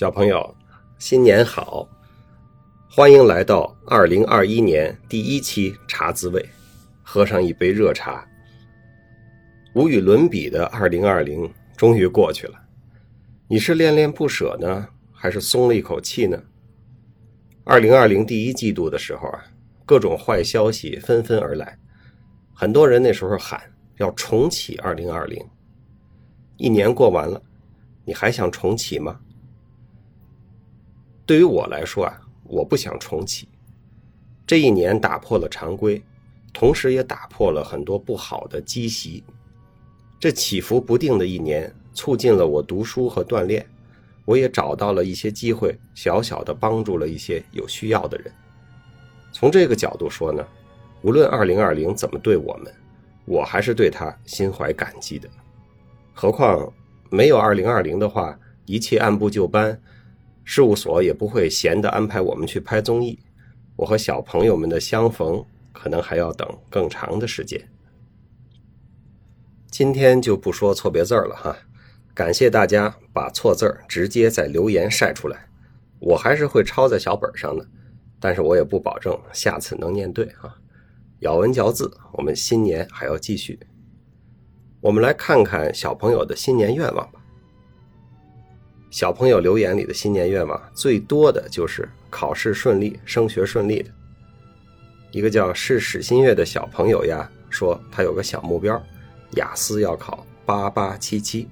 小朋友，新年好！欢迎来到二零二一年第一期茶滋味，喝上一杯热茶。无与伦比的二零二零终于过去了，你是恋恋不舍呢，还是松了一口气呢？二零二零第一季度的时候啊，各种坏消息纷纷而来，很多人那时候喊要重启二零二零。一年过完了，你还想重启吗？对于我来说啊，我不想重启。这一年打破了常规，同时也打破了很多不好的积习。这起伏不定的一年，促进了我读书和锻炼，我也找到了一些机会，小小的帮助了一些有需要的人。从这个角度说呢，无论二零二零怎么对我们，我还是对他心怀感激的。何况没有二零二零的话，一切按部就班。事务所也不会闲的安排我们去拍综艺，我和小朋友们的相逢可能还要等更长的时间。今天就不说错别字了哈，感谢大家把错字直接在留言晒出来，我还是会抄在小本上的，但是我也不保证下次能念对啊。咬文嚼字，我们新年还要继续。我们来看看小朋友的新年愿望吧。小朋友留言里的新年愿望最多的就是考试顺利、升学顺利的。一个叫是史新月的小朋友呀，说他有个小目标，雅思要考八八七七。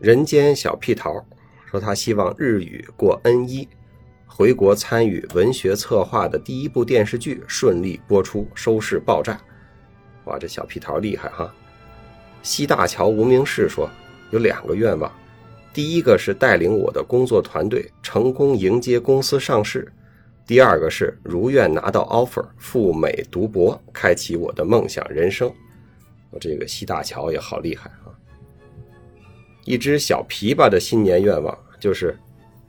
人间小屁桃说他希望日语过 N 一，回国参与文学策划的第一部电视剧顺利播出，收视爆炸。哇，这小屁桃厉害哈！西大桥无名氏说有两个愿望。第一个是带领我的工作团队成功迎接公司上市，第二个是如愿拿到 offer 赴美读博，开启我的梦想人生。我这个西大桥也好厉害啊！一只小琵琶的新年愿望就是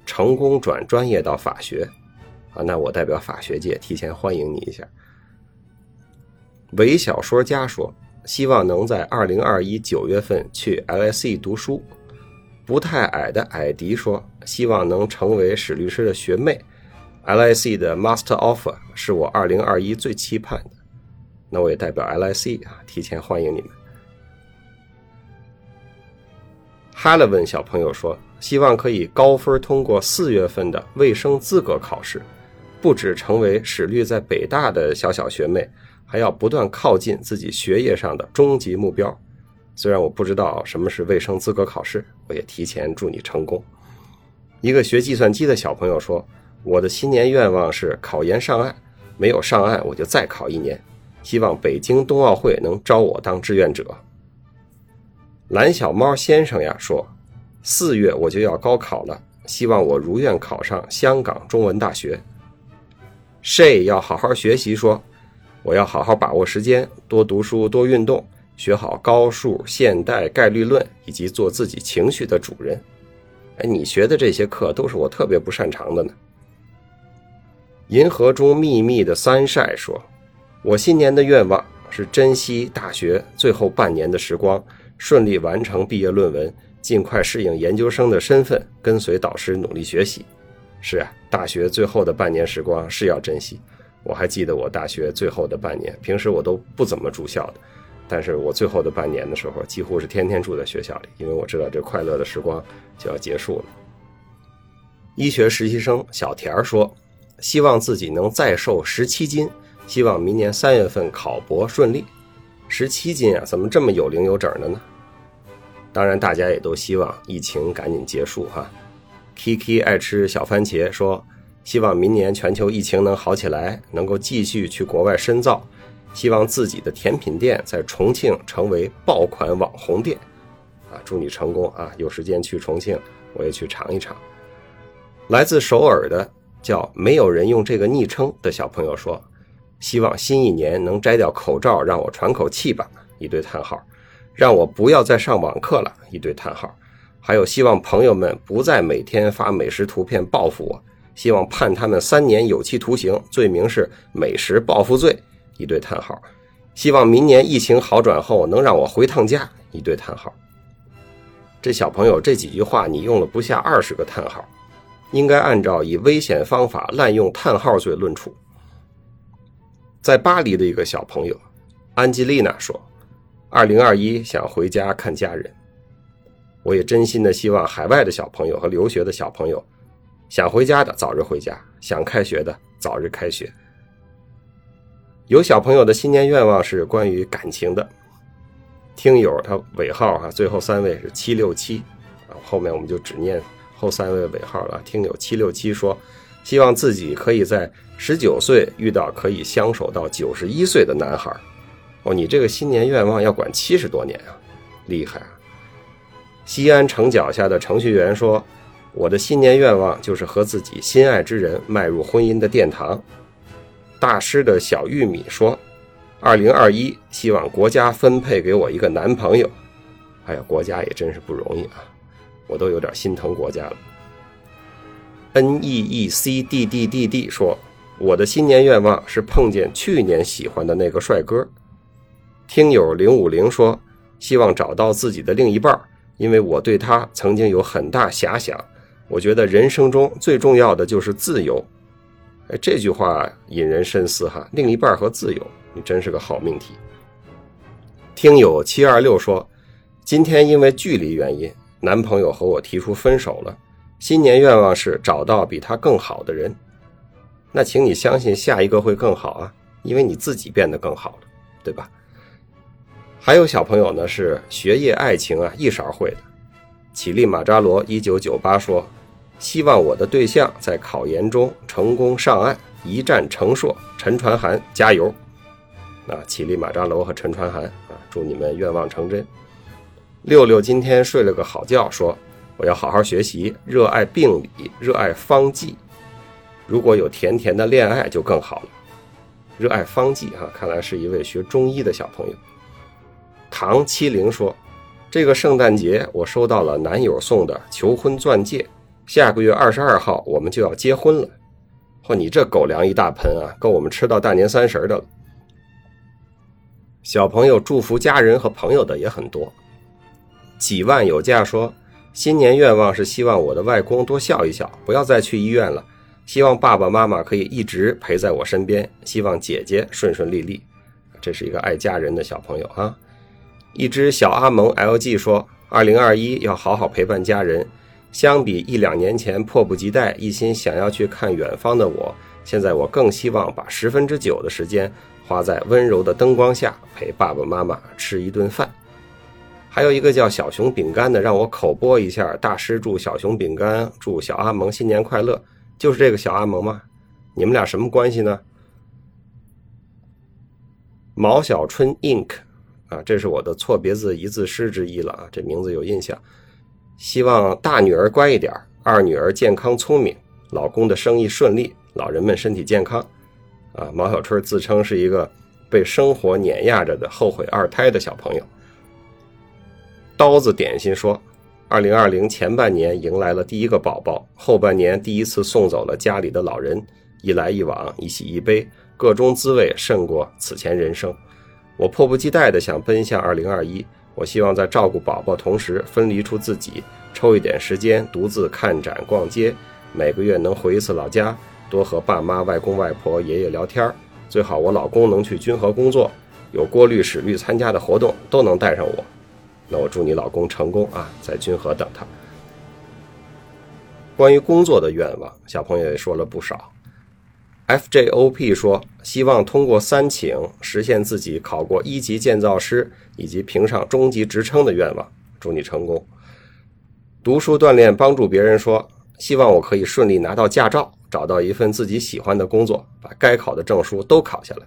成功转专业到法学啊，那我代表法学界提前欢迎你一下。伪小说家说，希望能在二零二一九月份去 LSE 读书。不太矮的矮迪说：“希望能成为史律师的学妹，LIC 的 Master Offer 是我2021最期盼的。那我也代表 LIC 啊，提前欢迎你们。” h a l l o w n 小朋友说：“希望可以高分通过四月份的卫生资格考试，不止成为史律在北大的小小学妹，还要不断靠近自己学业上的终极目标。”虽然我不知道什么是卫生资格考试，我也提前祝你成功。一个学计算机的小朋友说：“我的新年愿望是考研上岸，没有上岸我就再考一年，希望北京冬奥会能招我当志愿者。”蓝小猫先生呀说：“四月我就要高考了，希望我如愿考上香港中文大学。”谁要好好学习说：“我要好好把握时间，多读书，多运动。”学好高数、现代概率论，以及做自己情绪的主人。哎，你学的这些课都是我特别不擅长的呢。银河中秘密的三晒说：“我新年的愿望是珍惜大学最后半年的时光，顺利完成毕业论文，尽快适应研究生的身份，跟随导师努力学习。”是啊，大学最后的半年时光是要珍惜。我还记得我大学最后的半年，平时我都不怎么住校的。但是我最后的半年的时候，几乎是天天住在学校里，因为我知道这快乐的时光就要结束了。医学实习生小田儿说：“希望自己能再瘦十七斤，希望明年三月份考博顺利。”十七斤啊，怎么这么有零有整的呢？当然，大家也都希望疫情赶紧结束哈。Kiki 爱吃小番茄说：“希望明年全球疫情能好起来，能够继续去国外深造。”希望自己的甜品店在重庆成为爆款网红店，啊，祝你成功啊！有时间去重庆，我也去尝一尝。来自首尔的叫没有人用这个昵称的小朋友说：“希望新一年能摘掉口罩，让我喘口气吧！”一堆叹号，让我不要再上网课了！一堆叹号，还有希望朋友们不再每天发美食图片报复我，希望判他们三年有期徒刑，罪名是美食报复罪。一对叹号，希望明年疫情好转后能让我回趟家。一对叹号，这小朋友这几句话你用了不下二十个叹号，应该按照以危险方法滥用叹号罪论处。在巴黎的一个小朋友安吉丽娜说：“二零二一想回家看家人。”我也真心的希望海外的小朋友和留学的小朋友，想回家的早日回家，想开学的早日开学。有小朋友的新年愿望是关于感情的，听友他尾号啊，最后三位是七六七啊，后面我们就只念后三位尾号了。听友七六七说，希望自己可以在十九岁遇到可以相守到九十一岁的男孩。哦，你这个新年愿望要管七十多年啊，厉害啊！西安城脚下的程序员说：“我的新年愿望就是和自己心爱之人迈入婚姻的殿堂。”大师的小玉米说：“二零二一，希望国家分配给我一个男朋友。”哎呀，国家也真是不容易啊，我都有点心疼国家了。N E E C D D D D 说：“我的新年愿望是碰见去年喜欢的那个帅哥。”听友零五零说：“希望找到自己的另一半。”因为我对他曾经有很大遐想，我觉得人生中最重要的就是自由。哎，这句话引人深思哈。另一半和自由，你真是个好命题。听友七二六说，今天因为距离原因，男朋友和我提出分手了。新年愿望是找到比他更好的人。那请你相信下一个会更好啊，因为你自己变得更好了，对吧？还有小朋友呢，是学业爱情啊一勺会的。乞力马扎罗一九九八说：“希望我的对象在考研中成功上岸，一战成硕。”陈传涵加油！啊，乞力马扎罗和陈传涵啊，祝你们愿望成真。六六今天睡了个好觉，说：“我要好好学习，热爱病理，热爱方剂。如果有甜甜的恋爱就更好了。”热爱方剂哈，看来是一位学中医的小朋友。唐七零说：“这个圣诞节，我收到了男友送的求婚钻戒。下个月二十二号，我们就要结婚了。嚯，你这狗粮一大盆啊，够我们吃到大年三十的了。”小朋友祝福家人和朋友的也很多。几万有价说：“新年愿望是希望我的外公多笑一笑，不要再去医院了。希望爸爸妈妈可以一直陪在我身边。希望姐姐顺顺利利。”这是一个爱家人的小朋友啊。一只小阿蒙 LG 说：“二零二一要好好陪伴家人。相比一两年前迫不及待、一心想要去看远方的我，现在我更希望把十分之九的时间花在温柔的灯光下，陪爸爸妈妈吃一顿饭。”还有一个叫小熊饼干的，让我口播一下：大师祝小熊饼干、祝小阿蒙新年快乐。就是这个小阿蒙吗？你们俩什么关系呢？毛小春 Ink。啊，这是我的错别字一字诗之一了啊！这名字有印象。希望大女儿乖一点，二女儿健康聪明，老公的生意顺利，老人们身体健康。啊，毛小春自称是一个被生活碾压着的后悔二胎的小朋友。刀子点心说，二零二零前半年迎来了第一个宝宝，后半年第一次送走了家里的老人，一来一往，一喜一悲，各中滋味胜过此前人生。我迫不及待地想奔向2021。我希望在照顾宝宝同时，分离出自己，抽一点时间独自看展、逛街。每个月能回一次老家，多和爸妈、外公外婆、爷爷聊天。最好我老公能去军和工作，有郭律史律参加的活动都能带上我。那我祝你老公成功啊，在军和等他。关于工作的愿望，小朋友也说了不少。FJOP 说：“希望通过三请实现自己考过一级建造师以及评上中级职称的愿望。祝你成功！读书锻炼帮助别人说，希望我可以顺利拿到驾照，找到一份自己喜欢的工作，把该考的证书都考下来。”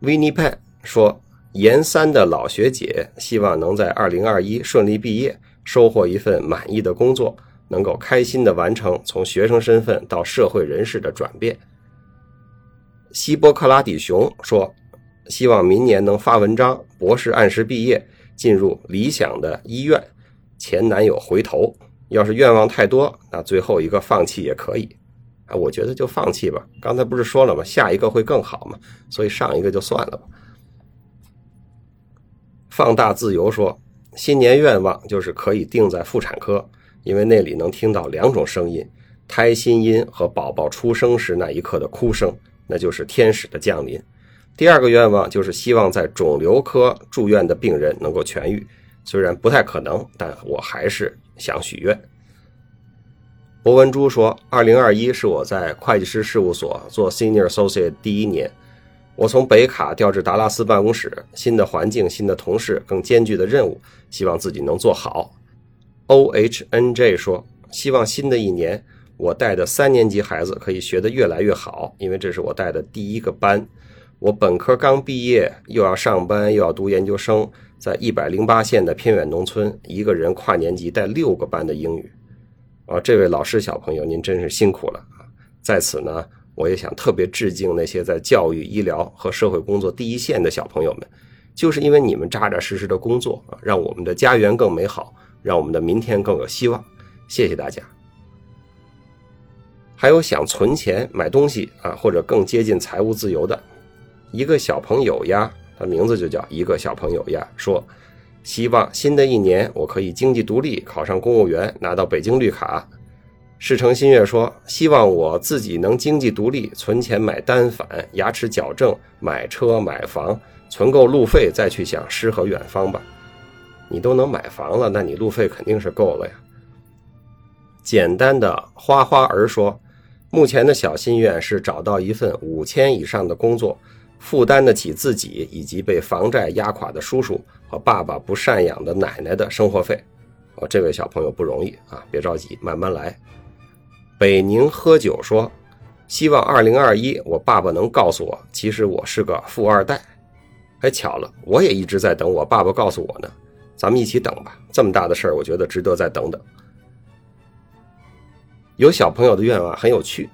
w i n n i p e 说：“研三的老学姐希望能在2021顺利毕业，收获一份满意的工作。”能够开心的完成从学生身份到社会人士的转变。希波克拉底熊说：“希望明年能发文章，博士按时毕业，进入理想的医院。前男友回头，要是愿望太多，那最后一个放弃也可以。啊，我觉得就放弃吧。刚才不是说了吗？下一个会更好嘛，所以上一个就算了吧。”放大自由说：“新年愿望就是可以定在妇产科。”因为那里能听到两种声音：胎心音和宝宝出生时那一刻的哭声，那就是天使的降临。第二个愿望就是希望在肿瘤科住院的病人能够痊愈，虽然不太可能，但我还是想许愿。博文珠说：“二零二一是我在会计师事务所做 Senior Associate 第一年，我从北卡调至达拉斯办公室，新的环境、新的同事、更艰巨的任务，希望自己能做好。” O H N J 说：“希望新的一年我带的三年级孩子可以学得越来越好，因为这是我带的第一个班。”我本科刚毕业，又要上班，又要读研究生，在一百零八线的偏远农村，一个人跨年级带六个班的英语，啊，这位老师小朋友，您真是辛苦了啊！在此呢，我也想特别致敬那些在教育、医疗和社会工作第一线的小朋友们，就是因为你们扎扎实实的工作啊，让我们的家园更美好，让我们的明天更有希望。谢谢大家。还有想存钱买东西啊，或者更接近财务自由的。一个小朋友呀，他名字就叫一个小朋友呀，说希望新的一年我可以经济独立，考上公务员，拿到北京绿卡。事成心悦说希望我自己能经济独立，存钱买单反，牙齿矫正，买车买房，存够路费再去想诗和远方吧。你都能买房了，那你路费肯定是够了呀。简单的花花儿说，目前的小心愿是找到一份五千以上的工作。负担得起自己以及被房债压垮的叔叔和爸爸不赡养的奶奶的生活费，哦，这位小朋友不容易啊，别着急，慢慢来。北宁喝酒说，希望二零二一我爸爸能告诉我，其实我是个富二代。哎，巧了，我也一直在等我爸爸告诉我呢，咱们一起等吧。这么大的事儿，我觉得值得再等等。有小朋友的愿望很有趣。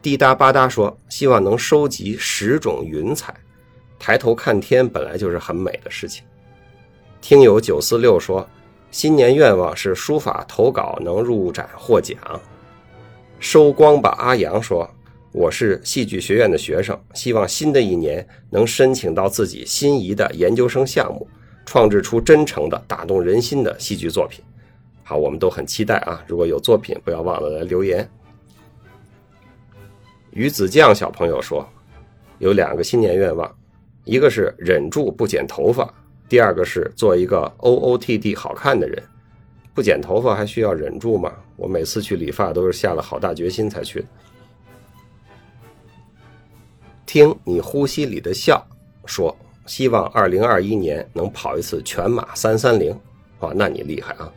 滴答吧嗒说：“希望能收集十种云彩，抬头看天本来就是很美的事情。”听友九四六说：“新年愿望是书法投稿能入展获奖。”收光吧，阿阳说：“我是戏剧学院的学生，希望新的一年能申请到自己心仪的研究生项目，创制出真诚的、打动人心的戏剧作品。”好，我们都很期待啊！如果有作品，不要忘了来留言。鱼子酱小朋友说，有两个新年愿望，一个是忍住不剪头发，第二个是做一个 O O T D 好看的人。不剪头发还需要忍住吗？我每次去理发都是下了好大决心才去。听你呼吸里的笑说，希望二零二一年能跑一次全马三三零。哇，那你厉害啊！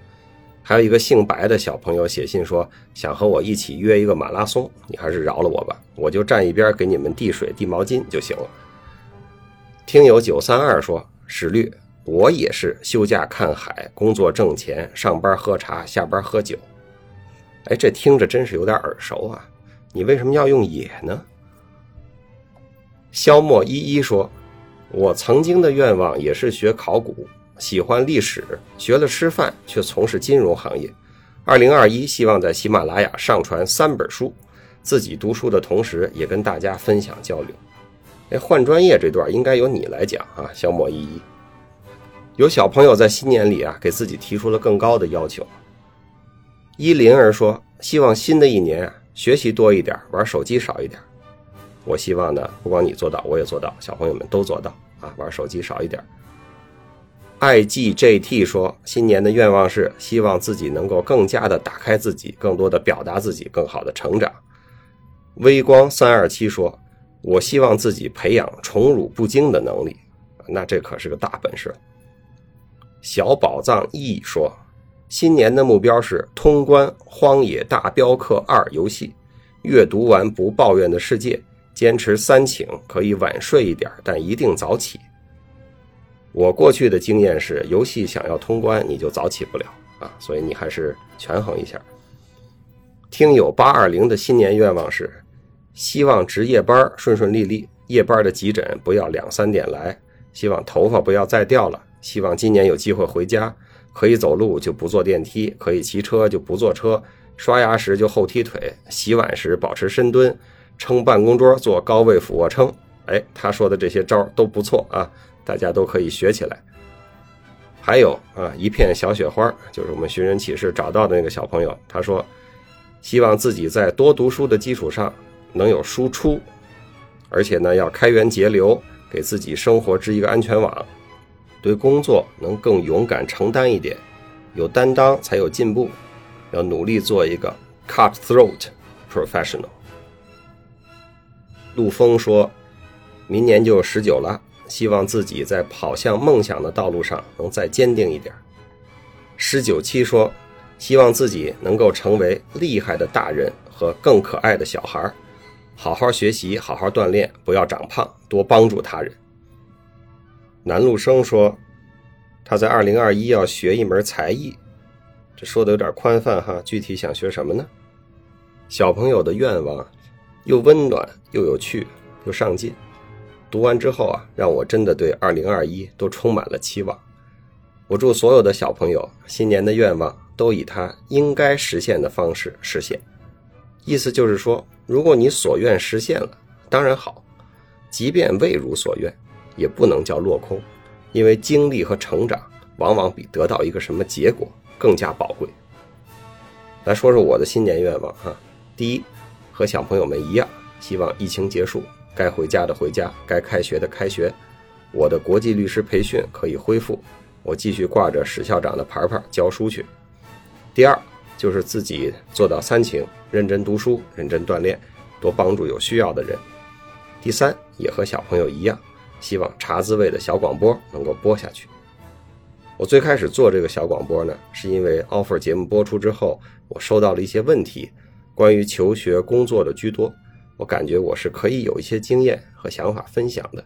还有一个姓白的小朋友写信说，想和我一起约一个马拉松，你还是饶了我吧，我就站一边给你们递水递毛巾就行了。听友九三二说，史律，我也是休假看海，工作挣钱，上班喝茶，下班喝酒。哎，这听着真是有点耳熟啊，你为什么要用也呢？萧墨依依说，我曾经的愿望也是学考古。喜欢历史，学了师范，却从事金融行业。二零二一，希望在喜马拉雅上传三本书，自己读书的同时，也跟大家分享交流。哎，换专业这段应该由你来讲啊，小莫依依。有小朋友在新年里啊，给自己提出了更高的要求。依林儿说，希望新的一年啊，学习多一点，玩手机少一点。我希望呢，不光你做到，我也做到，小朋友们都做到啊，玩手机少一点。IGJT 说：“新年的愿望是希望自己能够更加的打开自己，更多的表达自己，更好的成长。”微光三二七说：“我希望自己培养宠辱不惊的能力，那这可是个大本事。”小宝藏 E 说：“新年的目标是通关《荒野大镖客二》游戏，阅读完不抱怨的世界，坚持三请，可以晚睡一点，但一定早起。”我过去的经验是，游戏想要通关，你就早起不了啊，所以你还是权衡一下。听友八二零的新年愿望是，希望值夜班顺顺利利，夜班的急诊不要两三点来，希望头发不要再掉了，希望今年有机会回家，可以走路就不坐电梯，可以骑车就不坐车，刷牙时就后踢腿，洗碗时保持深蹲，撑办公桌做高位俯卧撑。哎，他说的这些招都不错啊。大家都可以学起来。还有啊，一片小雪花，就是我们寻人启事找到的那个小朋友，他说，希望自己在多读书的基础上能有输出，而且呢要开源节流，给自己生活织一个安全网，对工作能更勇敢承担一点，有担当才有进步，要努力做一个 cutthroat professional。陆峰说，明年就十九了。希望自己在跑向梦想的道路上能再坚定一点。十九七说，希望自己能够成为厉害的大人和更可爱的小孩，好好学习，好好锻炼，不要长胖，多帮助他人。南陆生说，他在二零二一要学一门才艺，这说的有点宽泛哈，具体想学什么呢？小朋友的愿望，又温暖又有趣又上进。读完之后啊，让我真的对二零二一都充满了期望。我祝所有的小朋友新年的愿望都以他应该实现的方式实现。意思就是说，如果你所愿实现了，当然好；即便未如所愿，也不能叫落空，因为经历和成长往往比得到一个什么结果更加宝贵。来说说我的新年愿望哈，第一，和小朋友们一样，希望疫情结束。该回家的回家，该开学的开学，我的国际律师培训可以恢复，我继续挂着史校长的牌牌教书去。第二就是自己做到三情：认真读书，认真锻炼，多帮助有需要的人。第三也和小朋友一样，希望茶滋味的小广播能够播下去。我最开始做这个小广播呢，是因为 offer 节目播出之后，我收到了一些问题，关于求学、工作的居多。我感觉我是可以有一些经验和想法分享的，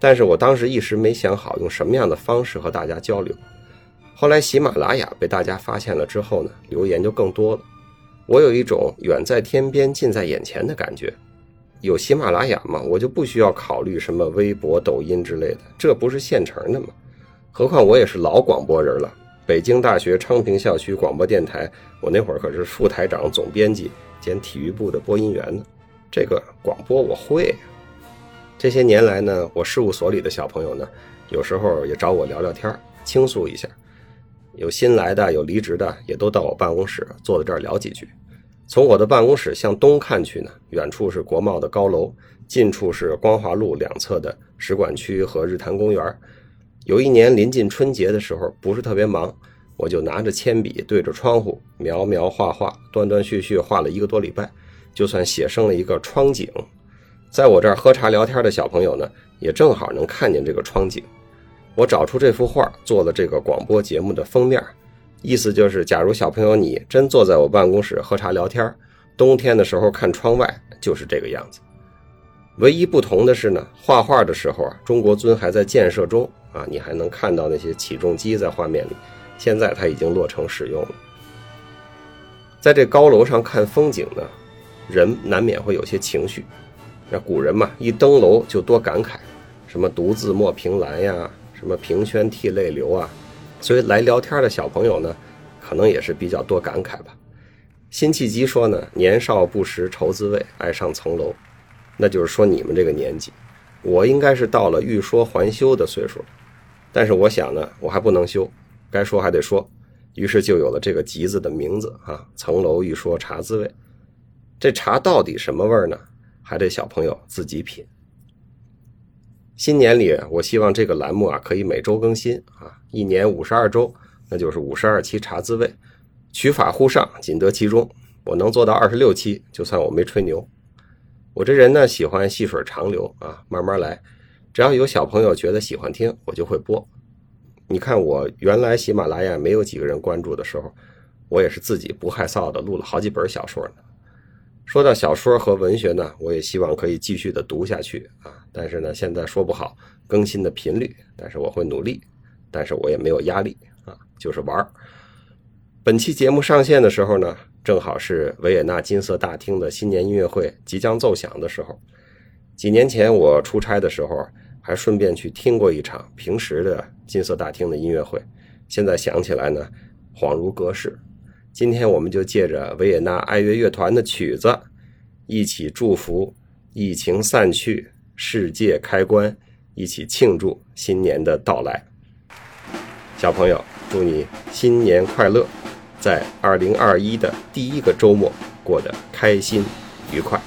但是我当时一时没想好用什么样的方式和大家交流。后来喜马拉雅被大家发现了之后呢，留言就更多了。我有一种远在天边近在眼前的感觉。有喜马拉雅嘛，我就不需要考虑什么微博、抖音之类的，这不是现成的吗？何况我也是老广播人了，北京大学昌平校区广播电台，我那会儿可是副台长、总编辑兼体育部的播音员呢。这个广播我会。这些年来呢，我事务所里的小朋友呢，有时候也找我聊聊天，倾诉一下。有新来的，有离职的，也都到我办公室坐在这儿聊几句。从我的办公室向东看去呢，远处是国贸的高楼，近处是光华路两侧的使馆区和日坛公园。有一年临近春节的时候，不是特别忙，我就拿着铅笔对着窗户描描画画，断断续续画了一个多礼拜。就算写生了一个窗景，在我这儿喝茶聊天的小朋友呢，也正好能看见这个窗景。我找出这幅画，做了这个广播节目的封面。意思就是，假如小朋友你真坐在我办公室喝茶聊天，冬天的时候看窗外就是这个样子。唯一不同的是呢，画画的时候啊，中国尊还在建设中啊，你还能看到那些起重机在画面里。现在它已经落成使用了。在这高楼上看风景呢。人难免会有些情绪，那古人嘛，一登楼就多感慨，什么独自莫凭栏呀，什么凭轩涕泪流啊。所以来聊天的小朋友呢，可能也是比较多感慨吧。辛弃疾说呢：“年少不识愁滋味，爱上层楼。”那就是说你们这个年纪，我应该是到了欲说还休的岁数。但是我想呢，我还不能休，该说还得说，于是就有了这个集子的名字啊，《层楼一说茶滋味》。这茶到底什么味儿呢？还得小朋友自己品。新年里，我希望这个栏目啊可以每周更新啊，一年五十二周，那就是五十二期茶滋味，取法乎上，仅得其中。我能做到二十六期，就算我没吹牛。我这人呢喜欢细水长流啊，慢慢来。只要有小朋友觉得喜欢听，我就会播。你看我原来喜马拉雅没有几个人关注的时候，我也是自己不害臊的录了好几本小说呢。说到小说和文学呢，我也希望可以继续的读下去啊。但是呢，现在说不好更新的频率，但是我会努力。但是我也没有压力啊，就是玩儿。本期节目上线的时候呢，正好是维也纳金色大厅的新年音乐会即将奏响的时候。几年前我出差的时候，还顺便去听过一场平时的金色大厅的音乐会。现在想起来呢，恍如隔世。今天我们就借着维也纳爱乐乐团的曲子，一起祝福疫情散去，世界开关，一起庆祝新年的到来。小朋友，祝你新年快乐，在二零二一的第一个周末过得开心愉快。